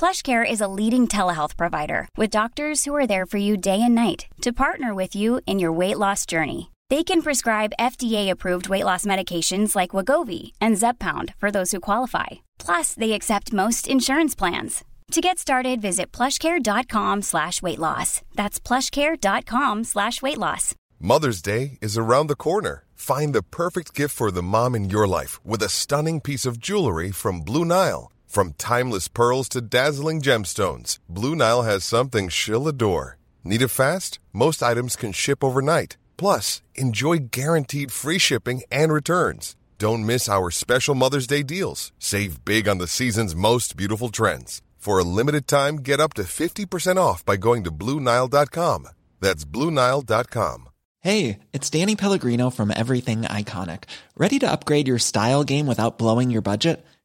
PlushCare is a leading telehealth provider with doctors who are there for you day and night to partner with you in your weight loss journey. They can prescribe FDA-approved weight loss medications like Wagovi and Zepbound for those who qualify. Plus, they accept most insurance plans. To get started, visit plushcare.com slash weight loss. That's plushcare.com slash weight loss. Mother's Day is around the corner. Find the perfect gift for the mom in your life with a stunning piece of jewelry from Blue Nile. From timeless pearls to dazzling gemstones, Blue Nile has something she'll adore. Need it fast? Most items can ship overnight. Plus, enjoy guaranteed free shipping and returns. Don't miss our special Mother's Day deals. Save big on the season's most beautiful trends. For a limited time, get up to 50% off by going to Bluenile.com. That's Bluenile.com. Hey, it's Danny Pellegrino from Everything Iconic. Ready to upgrade your style game without blowing your budget?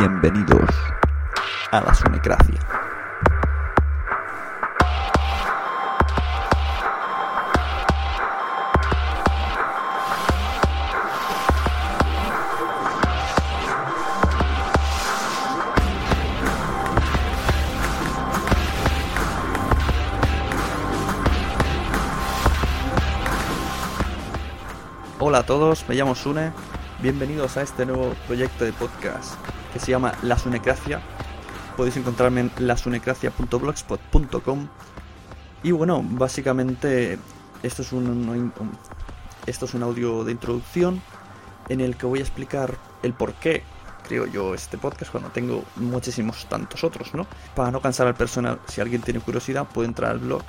Bienvenidos a la Sunecracia. Hola a todos, me llamo Sune. Bienvenidos a este nuevo proyecto de podcast que se llama La Sunecracia. Podéis encontrarme en lasunecracia.blogspot.com. Y bueno, básicamente esto es un, esto es un audio de introducción en el que voy a explicar el por qué creo yo este podcast cuando tengo muchísimos tantos otros, ¿no? Para no cansar al personal, si alguien tiene curiosidad puede entrar al blog.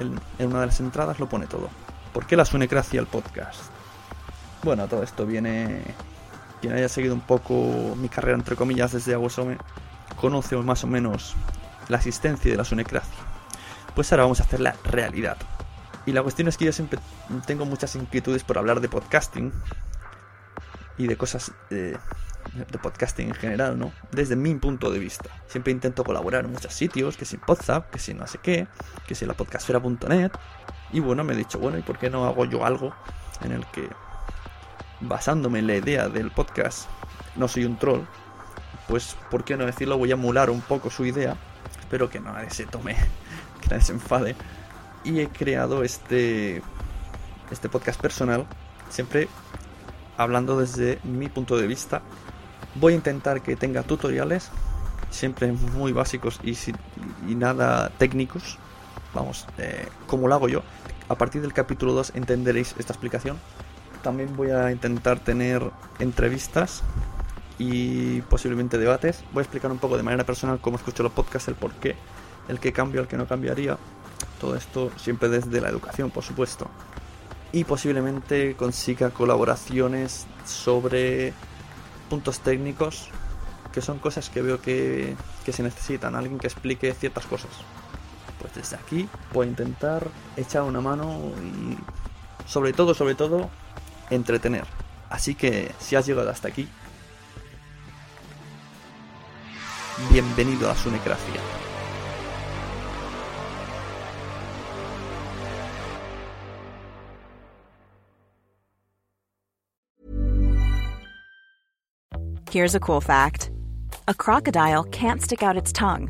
En, en una de las entradas lo pone todo. ¿Por qué la Sunecracia el podcast? Bueno, todo esto viene. Quien haya seguido un poco mi carrera, entre comillas, desde Aguasome, conoce más o menos la existencia de la Sunecracia. Pues ahora vamos a hacer la realidad. Y la cuestión es que yo siempre tengo muchas inquietudes por hablar de podcasting y de cosas eh, de podcasting en general, ¿no? Desde mi punto de vista. Siempre intento colaborar en muchos sitios, que si Podzap, que si no sé qué, que si la podcastfera.net. Y bueno, me he dicho, bueno, ¿y por qué no hago yo algo en el que basándome en la idea del podcast, no soy un troll, pues, ¿por qué no decirlo? Voy a emular un poco su idea. Espero que nadie se tome, que nadie se enfade. Y he creado este, este podcast personal, siempre hablando desde mi punto de vista. Voy a intentar que tenga tutoriales, siempre muy básicos y, y nada técnicos. Vamos, eh, como lo hago yo. A partir del capítulo 2 entenderéis esta explicación también voy a intentar tener entrevistas y posiblemente debates. Voy a explicar un poco de manera personal cómo escucho los podcasts, el por qué, el que cambio, el que no cambiaría. Todo esto siempre desde la educación, por supuesto. Y posiblemente consiga colaboraciones sobre puntos técnicos, que son cosas que veo que, que se necesitan. Alguien que explique ciertas cosas. Pues desde aquí voy a intentar echar una mano y sobre todo, sobre todo, entretener. Así que si has llegado hasta aquí, bienvenido a su necracia. Here's a cool fact. A crocodile can't stick out its tongue.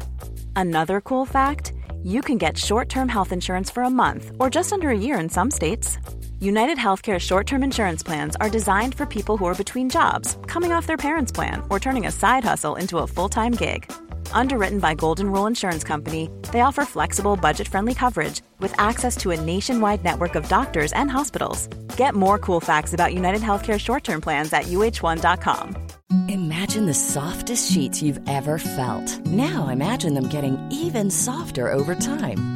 Another cool fact, you can get short-term health insurance for a month or just under a year in some states. United Healthcare short term insurance plans are designed for people who are between jobs, coming off their parents' plan, or turning a side hustle into a full time gig. Underwritten by Golden Rule Insurance Company, they offer flexible, budget friendly coverage with access to a nationwide network of doctors and hospitals. Get more cool facts about United Healthcare short term plans at uh1.com. Imagine the softest sheets you've ever felt. Now imagine them getting even softer over time.